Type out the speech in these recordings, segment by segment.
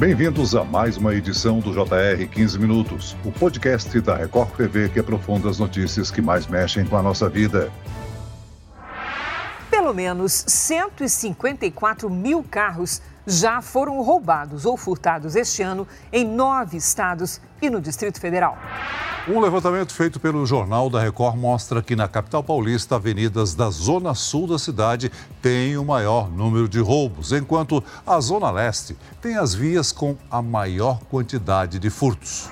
Bem-vindos a mais uma edição do JR 15 Minutos, o podcast da Record TV que aprofunda as notícias que mais mexem com a nossa vida. Pelo menos 154 mil carros já foram roubados ou furtados este ano em nove estados e no Distrito Federal. Um levantamento feito pelo Jornal da Record mostra que na capital paulista, avenidas da zona sul da cidade têm o maior número de roubos, enquanto a zona leste tem as vias com a maior quantidade de furtos.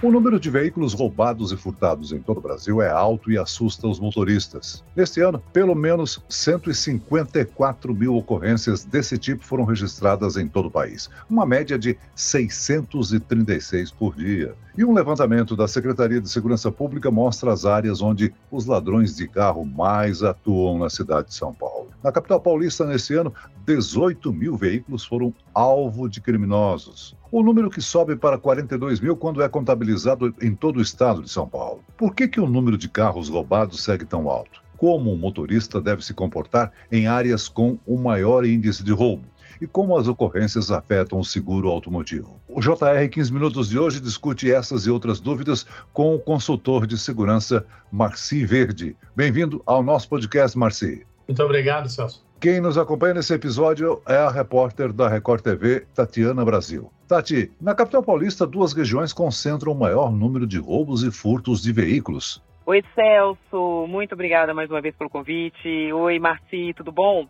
O número de veículos roubados e furtados em todo o Brasil é alto e assusta os motoristas. Neste ano, pelo menos 154 mil ocorrências desse tipo foram registradas em todo o país, uma média de 636 por dia. E um levantamento da Secretaria de Segurança Pública mostra as áreas onde os ladrões de carro mais atuam na cidade de São Paulo. Na capital paulista, nesse ano, 18 mil veículos foram alvo de criminosos. O número que sobe para 42 mil quando é contabilizado em todo o estado de São Paulo. Por que, que o número de carros roubados segue tão alto? Como o motorista deve se comportar em áreas com o maior índice de roubo? e como as ocorrências afetam o seguro automotivo. O JR 15 Minutos de hoje discute essas e outras dúvidas com o consultor de segurança Marci Verde. Bem-vindo ao nosso podcast, Marci. Muito obrigado, Celso. Quem nos acompanha nesse episódio é a repórter da Record TV, Tatiana Brasil. Tati, na capital paulista, duas regiões concentram o maior número de roubos e furtos de veículos. Oi, Celso. Muito obrigada mais uma vez pelo convite. Oi, Marci, tudo bom?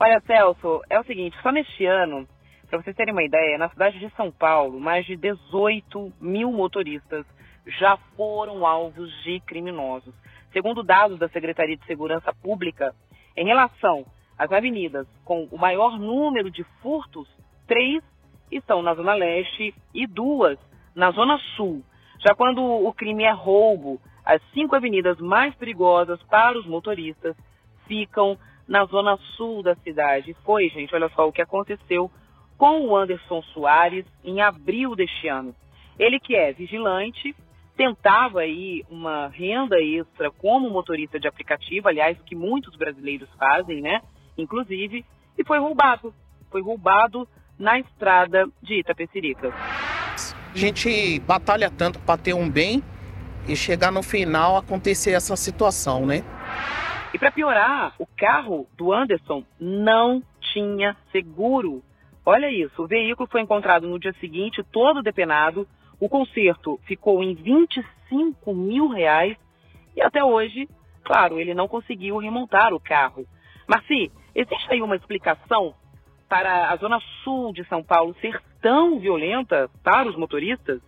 Olha, Celso, é o seguinte, só neste ano, para vocês terem uma ideia, na cidade de São Paulo, mais de 18 mil motoristas já foram alvos de criminosos. Segundo dados da Secretaria de Segurança Pública, em relação às avenidas com o maior número de furtos, três estão na Zona Leste e duas na Zona Sul. Já quando o crime é roubo, as cinco avenidas mais perigosas para os motoristas ficam na zona sul da cidade. Foi, gente, olha só o que aconteceu com o Anderson Soares em abril deste ano. Ele que é vigilante, tentava aí uma renda extra como motorista de aplicativo, aliás, que muitos brasileiros fazem, né? Inclusive, e foi roubado. Foi roubado na estrada de Itapecerica. A gente batalha tanto para ter um bem e chegar no final acontecer essa situação, né? E para piorar, o carro do Anderson não tinha seguro. Olha isso, o veículo foi encontrado no dia seguinte, todo depenado. O conserto ficou em 25 mil reais e até hoje, claro, ele não conseguiu remontar o carro. Marci, existe aí uma explicação para a zona sul de São Paulo ser tão violenta para os motoristas?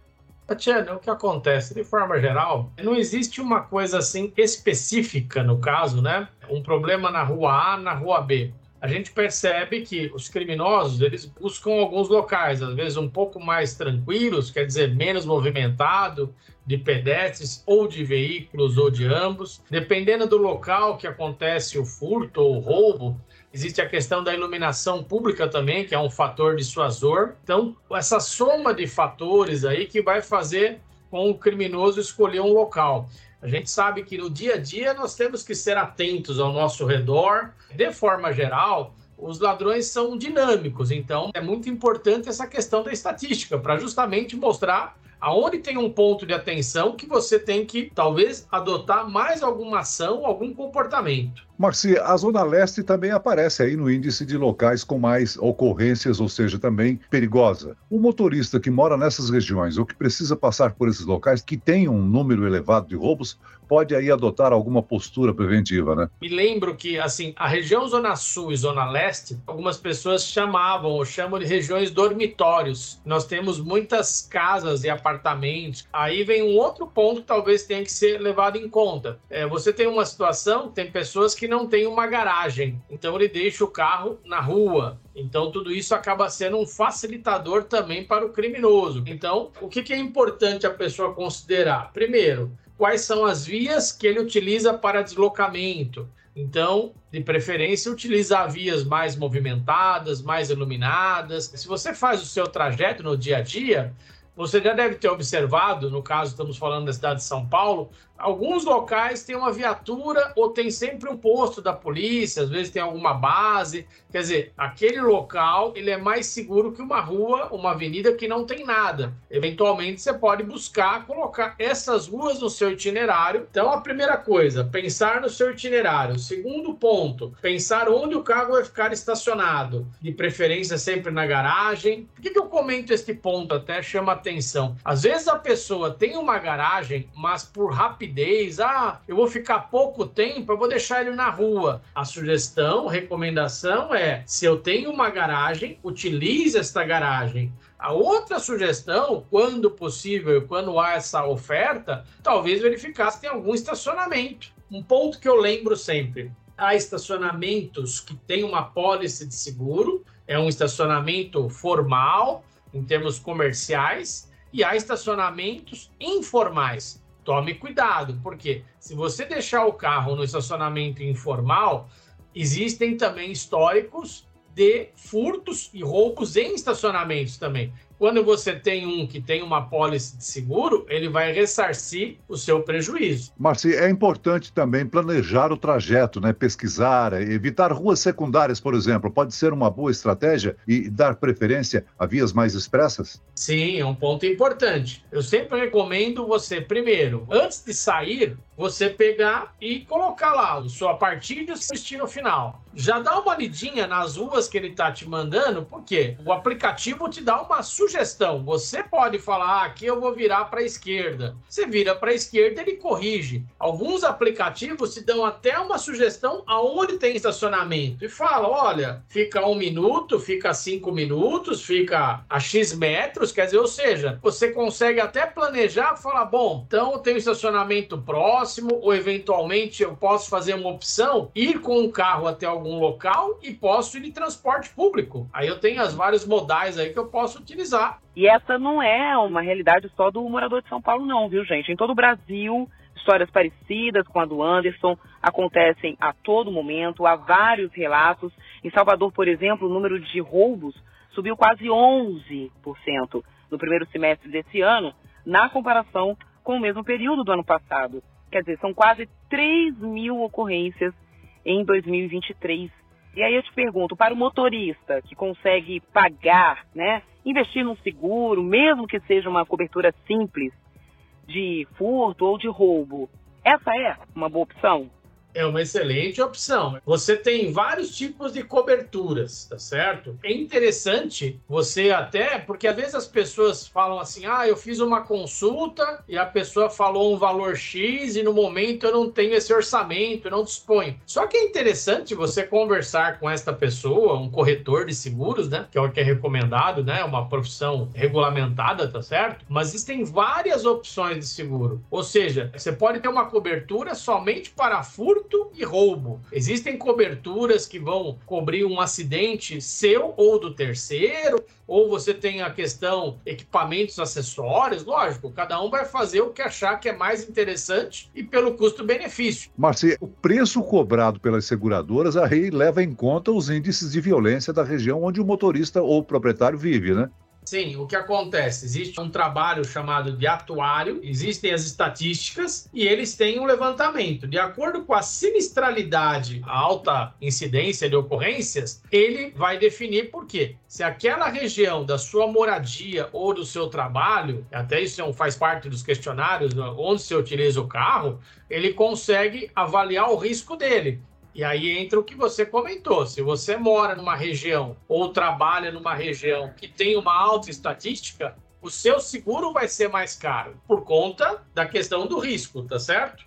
Tatiana, o que acontece? De forma geral, não existe uma coisa assim específica no caso, né? Um problema na rua A, na rua B. A gente percebe que os criminosos, eles buscam alguns locais, às vezes um pouco mais tranquilos, quer dizer, menos movimentado, de pedestres ou de veículos ou de ambos. Dependendo do local que acontece o furto ou o roubo, Existe a questão da iluminação pública também, que é um fator dissuasor. Então, essa soma de fatores aí que vai fazer com o criminoso escolher um local. A gente sabe que no dia a dia nós temos que ser atentos ao nosso redor. De forma geral, os ladrões são dinâmicos, então é muito importante essa questão da estatística para justamente mostrar aonde tem um ponto de atenção que você tem que talvez adotar mais alguma ação, algum comportamento. Marci, a Zona Leste também aparece aí no índice de locais com mais ocorrências, ou seja, também perigosa. O motorista que mora nessas regiões ou que precisa passar por esses locais que tem um número elevado de roubos, pode aí adotar alguma postura preventiva, né? Me lembro que, assim, a região Zona Sul e Zona Leste, algumas pessoas chamavam ou chamam de regiões dormitórios. Nós temos muitas casas e apartamentos. Aí vem um outro ponto que talvez tenha que ser levado em conta. É, você tem uma situação, tem pessoas que não têm uma garagem, então ele deixa o carro na rua. Então, tudo isso acaba sendo um facilitador também para o criminoso. Então, o que, que é importante a pessoa considerar? Primeiro, quais são as vias que ele utiliza para deslocamento. Então, de preferência, utilizar vias mais movimentadas, mais iluminadas. Se você faz o seu trajeto no dia a dia, você já deve ter observado, no caso estamos falando da cidade de São Paulo, Alguns locais têm uma viatura ou tem sempre um posto da polícia, às vezes tem alguma base. Quer dizer, aquele local ele é mais seguro que uma rua, uma avenida que não tem nada. Eventualmente você pode buscar colocar essas ruas no seu itinerário. Então, a primeira coisa, pensar no seu itinerário. Segundo ponto, pensar onde o carro vai ficar estacionado. De preferência sempre na garagem. Por que, que eu comento este ponto? Até chama atenção. Às vezes a pessoa tem uma garagem, mas por rapidez rapidez. Ah, eu vou ficar pouco tempo, eu vou deixar ele na rua. A sugestão, recomendação é: se eu tenho uma garagem, utilize esta garagem. A outra sugestão, quando possível, quando há essa oferta, talvez verificar se tem algum estacionamento. Um ponto que eu lembro sempre: há estacionamentos que têm uma pólice de seguro, é um estacionamento formal, em termos comerciais, e há estacionamentos informais, tome cuidado, porque se você deixar o carro no estacionamento informal, existem também históricos de furtos e roubos em estacionamentos também. Quando você tem um que tem uma pólice de seguro, ele vai ressarcir o seu prejuízo. Marci, é importante também planejar o trajeto, né? pesquisar, evitar ruas secundárias, por exemplo. Pode ser uma boa estratégia e dar preferência a vias mais expressas? Sim, é um ponto importante. Eu sempre recomendo você, primeiro, antes de sair, você pegar e colocar lá a sua partida e o seu destino final. Já dá uma lidinha nas ruas que ele está te mandando, porque o aplicativo te dá uma sugestão sugestão. Você pode falar, ah, aqui eu vou virar para a esquerda. Você vira para a esquerda, ele corrige. Alguns aplicativos te dão até uma sugestão aonde tem estacionamento e fala, olha, fica um minuto, fica cinco minutos, fica a x metros, quer dizer, ou seja, você consegue até planejar, falar, bom, então eu tenho estacionamento próximo ou eventualmente eu posso fazer uma opção, ir com o carro até algum local e posso ir de transporte público. Aí eu tenho as vários modais aí que eu posso utilizar usar. E essa não é uma realidade só do morador de São Paulo, não, viu, gente? Em todo o Brasil, histórias parecidas com a do Anderson acontecem a todo momento, há vários relatos. Em Salvador, por exemplo, o número de roubos subiu quase 11% no primeiro semestre desse ano, na comparação com o mesmo período do ano passado. Quer dizer, são quase 3 mil ocorrências em 2023. E aí eu te pergunto, para o motorista que consegue pagar, né, investir num seguro, mesmo que seja uma cobertura simples de furto ou de roubo, essa é uma boa opção? É uma excelente opção. Você tem vários tipos de coberturas, tá certo? É interessante você até, porque às vezes as pessoas falam assim: ah, eu fiz uma consulta e a pessoa falou um valor X e no momento eu não tenho esse orçamento, não disponho. Só que é interessante você conversar com esta pessoa, um corretor de seguros, né? Que é o que é recomendado, né? Uma profissão regulamentada, tá certo? Mas existem várias opções de seguro. Ou seja, você pode ter uma cobertura somente para furto furto e roubo. Existem coberturas que vão cobrir um acidente seu ou do terceiro, ou você tem a questão equipamentos, acessórios, lógico, cada um vai fazer o que achar que é mais interessante e pelo custo-benefício. Marci, o preço cobrado pelas seguradoras, a REI leva em conta os índices de violência da região onde o motorista ou o proprietário vive, né? Sim, o que acontece? Existe um trabalho chamado de atuário, existem as estatísticas e eles têm um levantamento. De acordo com a sinistralidade, a alta incidência de ocorrências, ele vai definir por quê. Se aquela região da sua moradia ou do seu trabalho, até isso é faz parte dos questionários, onde você utiliza o carro, ele consegue avaliar o risco dele. E aí entra o que você comentou. Se você mora numa região ou trabalha numa região que tem uma alta estatística, o seu seguro vai ser mais caro por conta da questão do risco, tá certo?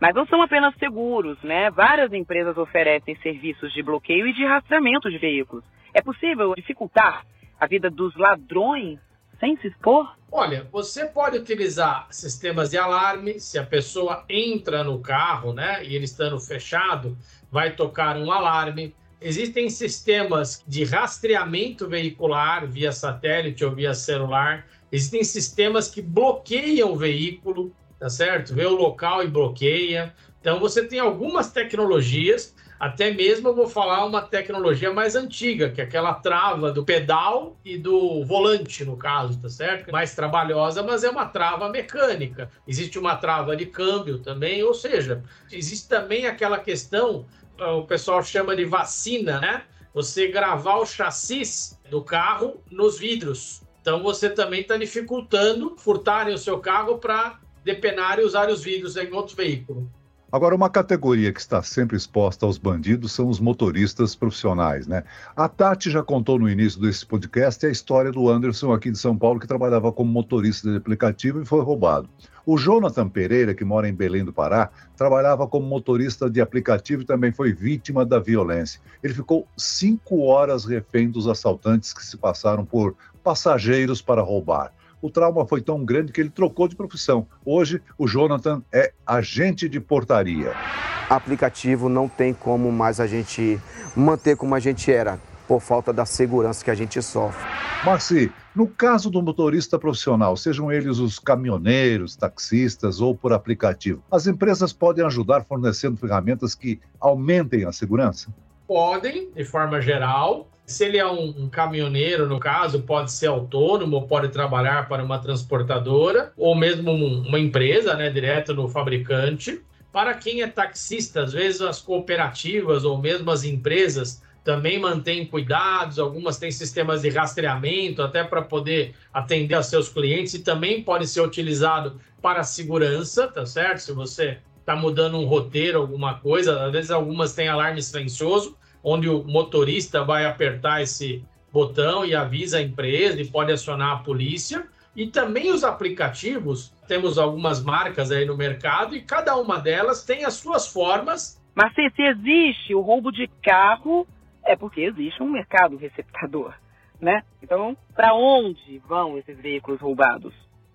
Mas não são apenas seguros, né? Várias empresas oferecem serviços de bloqueio e de rastreamento de veículos. É possível dificultar a vida dos ladrões sem se expor? Olha, você pode utilizar sistemas de alarme se a pessoa entra no carro, né, e ele estando fechado, vai tocar um alarme. Existem sistemas de rastreamento veicular via satélite ou via celular. Existem sistemas que bloqueiam o veículo, tá certo? Vê o local e bloqueia. Então você tem algumas tecnologias Até mesmo eu vou falar uma tecnologia mais antiga, que é aquela trava do pedal e do volante, no caso, tá certo? Mais trabalhosa, mas é uma trava mecânica. Existe uma trava de câmbio também, ou seja, existe também aquela questão, o pessoal chama de vacina, né? Você gravar o chassi do carro nos vidros. Então você também está dificultando furtarem o seu carro para depenar e usar os vidros em outro veículo. Agora, uma categoria que está sempre exposta aos bandidos são os motoristas profissionais, né? A Tati já contou no início desse podcast a história do Anderson aqui de São Paulo, que trabalhava como motorista de aplicativo e foi roubado. O Jonathan Pereira, que mora em Belém do Pará, trabalhava como motorista de aplicativo e também foi vítima da violência. Ele ficou cinco horas refém dos assaltantes que se passaram por passageiros para roubar o trauma foi tão grande que ele trocou de profissão. Hoje, o Jonathan é agente de portaria. Aplicativo não tem como mais a gente manter como a gente era, por falta da segurança que a gente sofre. Marci, no caso do motorista profissional, sejam eles os caminhoneiros, taxistas ou por aplicativo, as empresas podem ajudar fornecendo ferramentas que aumentem a segurança? Podem, de forma geral, se ele é um, um, caminhoneiro, no caso, pode ser autônomo, pode trabalhar para uma transportadora ou mesmo um, uma empresa, né, direto no fabricante. Para quem é taxista, às vezes as cooperativas ou mesmo as empresas também mantêm cuidados, algumas têm sistemas de rastreamento até para poder atender aos seus clientes e também pode ser utilizado para segurança, tá certo? Se você está mudando um roteiro, alguma coisa, às vezes algumas têm alarme silencioso, onde o motorista vai apertar esse botão e avisa a empresa e pode acionar a polícia. E também os aplicativos, temos algumas marcas aí no mercado e cada uma delas tem as suas formas. Mas se existe o roubo de carro, é porque existe um mercado receptador, né? Então, para onde vão esses veículos roubados?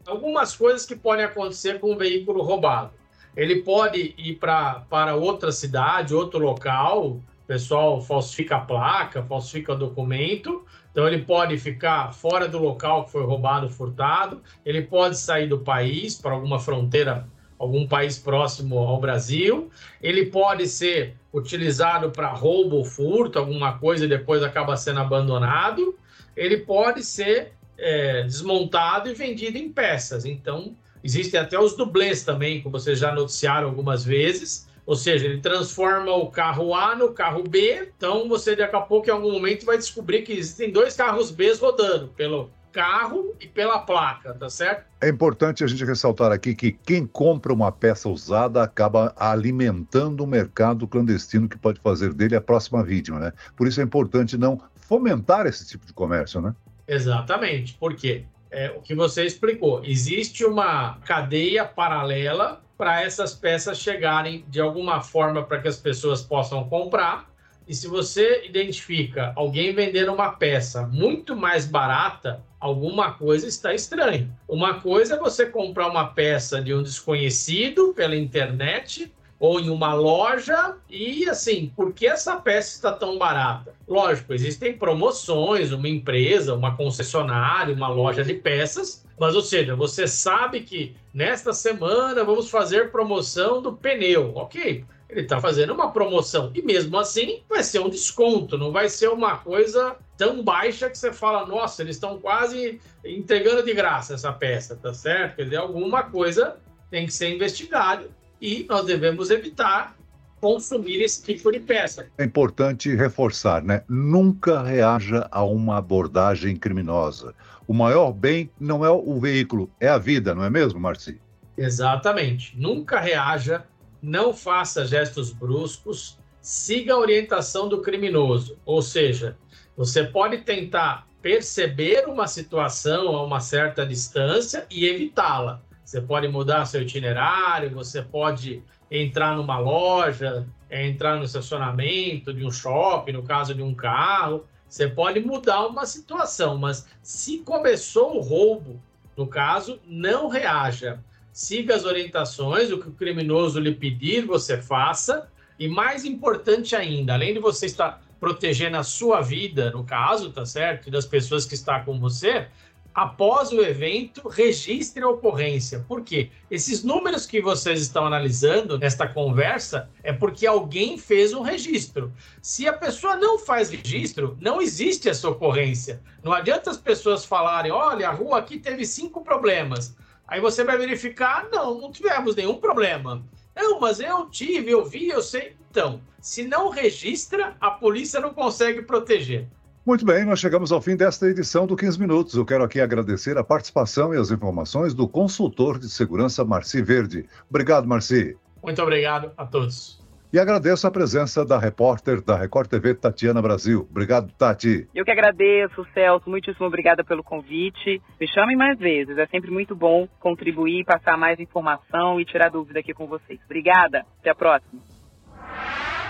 Algumas coisas que podem acontecer com um veículo roubado. Ele pode ir pra, para outra cidade, outro local, o pessoal falsifica a placa, falsifica o documento, então ele pode ficar fora do local que foi roubado, furtado, ele pode sair do país para alguma fronteira, algum país próximo ao Brasil, ele pode ser utilizado para roubo ou furto, alguma coisa e depois acaba sendo abandonado, ele pode ser é, desmontado e vendido em peças. Então, existem até os dublês também, como vocês já noticiaram algumas vezes, ou seja, ele transforma o carro A no carro B. Então você daqui a pouco, em algum momento, vai descobrir que existem dois carros B rodando pelo carro e pela placa, tá certo? É importante a gente ressaltar aqui que quem compra uma peça usada acaba alimentando um mercado clandestino que pode fazer dele a próxima vítima, né? Por isso é importante não fomentar esse tipo de comércio, né? Exatamente. Por quê? É, o que você explicou. Existe uma cadeia paralela para essas peças chegarem de alguma forma para que as pessoas possam comprar. E se você identifica alguém vendendo uma peça muito mais barata, alguma coisa está estranha. Uma coisa é você comprar uma peça de um desconhecido pela internet ou em uma loja e assim, por que essa peça está tão barata? Lógico, existem promoções, uma empresa, uma concessionária, uma loja de peças mas, ou seja, você sabe que nesta semana vamos fazer promoção do pneu. Ok, ele está fazendo uma promoção. E mesmo assim, vai ser um desconto, não vai ser uma coisa tão baixa que você fala, nossa, eles estão quase entregando de graça essa peça, tá certo? Quer dizer, alguma coisa tem que ser investigada e nós devemos evitar consumir esse tipo de peça. É importante reforçar, né? Nunca reaja a uma abordagem criminosa. O maior bem não é o veículo, é a vida, não é mesmo, Marci? Exatamente. Nunca reaja, não faça gestos bruscos, siga a orientação do criminoso. Ou seja, você pode tentar perceber uma situação a uma certa distância e evitá-la. Você pode mudar seu itinerário, você pode entrar numa loja, entrar no estacionamento de um shopping, no caso de um carro, você pode mudar uma situação, mas se começou o roubo, no caso, não reaja. Siga as orientações, o que o criminoso lhe pedir, você faça. E mais importante ainda, além de você estar protegendo a sua vida, no caso, tá certo? E das pessoas que estão com você, após o evento, registre a ocorrência. Por quê? Esses números que vocês estão analisando nesta conversa é porque alguém fez um registro. Se a pessoa não faz registro, não existe essa ocorrência. Não adianta as pessoas falarem: olha, a rua aqui teve cinco problemas. Aí você vai verificar: não, não tivemos nenhum problema. Não, mas eu tive, eu vi, eu sei. Então, se não registra, a polícia não consegue proteger. Muito bem, nós chegamos ao fim desta edição do 15 Minutos. Eu quero aqui agradecer a participação e as informações do consultor de segurança Marci Verde. Obrigado, Marci. Muito obrigado a todos. E agradeço a presença da repórter da Record TV, Tatiana Brasil. Obrigado, Tati. Eu que agradeço, Celso. Muitíssimo obrigada pelo convite. Me chamem mais vezes. É sempre muito bom contribuir, passar mais informação e tirar dúvida aqui com vocês. Obrigada. Até a próxima.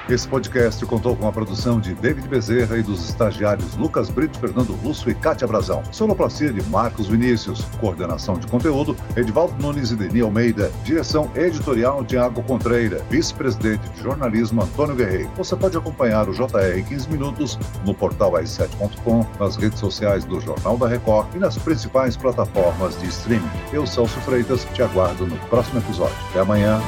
Esse podcast contou com a produção de David Bezerra e dos estagiários Lucas Brito, Fernando Russo e Kátia Brazão. Sonoplastia de Marcos Vinícius. Coordenação de conteúdo, Edivaldo Nunes e Deni Almeida. Direção editorial, Tiago Contreira. Vice-presidente de jornalismo, Antônio Guerreiro. Você pode acompanhar o JR 15 Minutos no portal i7.com, nas redes sociais do Jornal da Record e nas principais plataformas de streaming. Eu, Celso Freitas, te aguardo no próximo episódio. Até amanhã.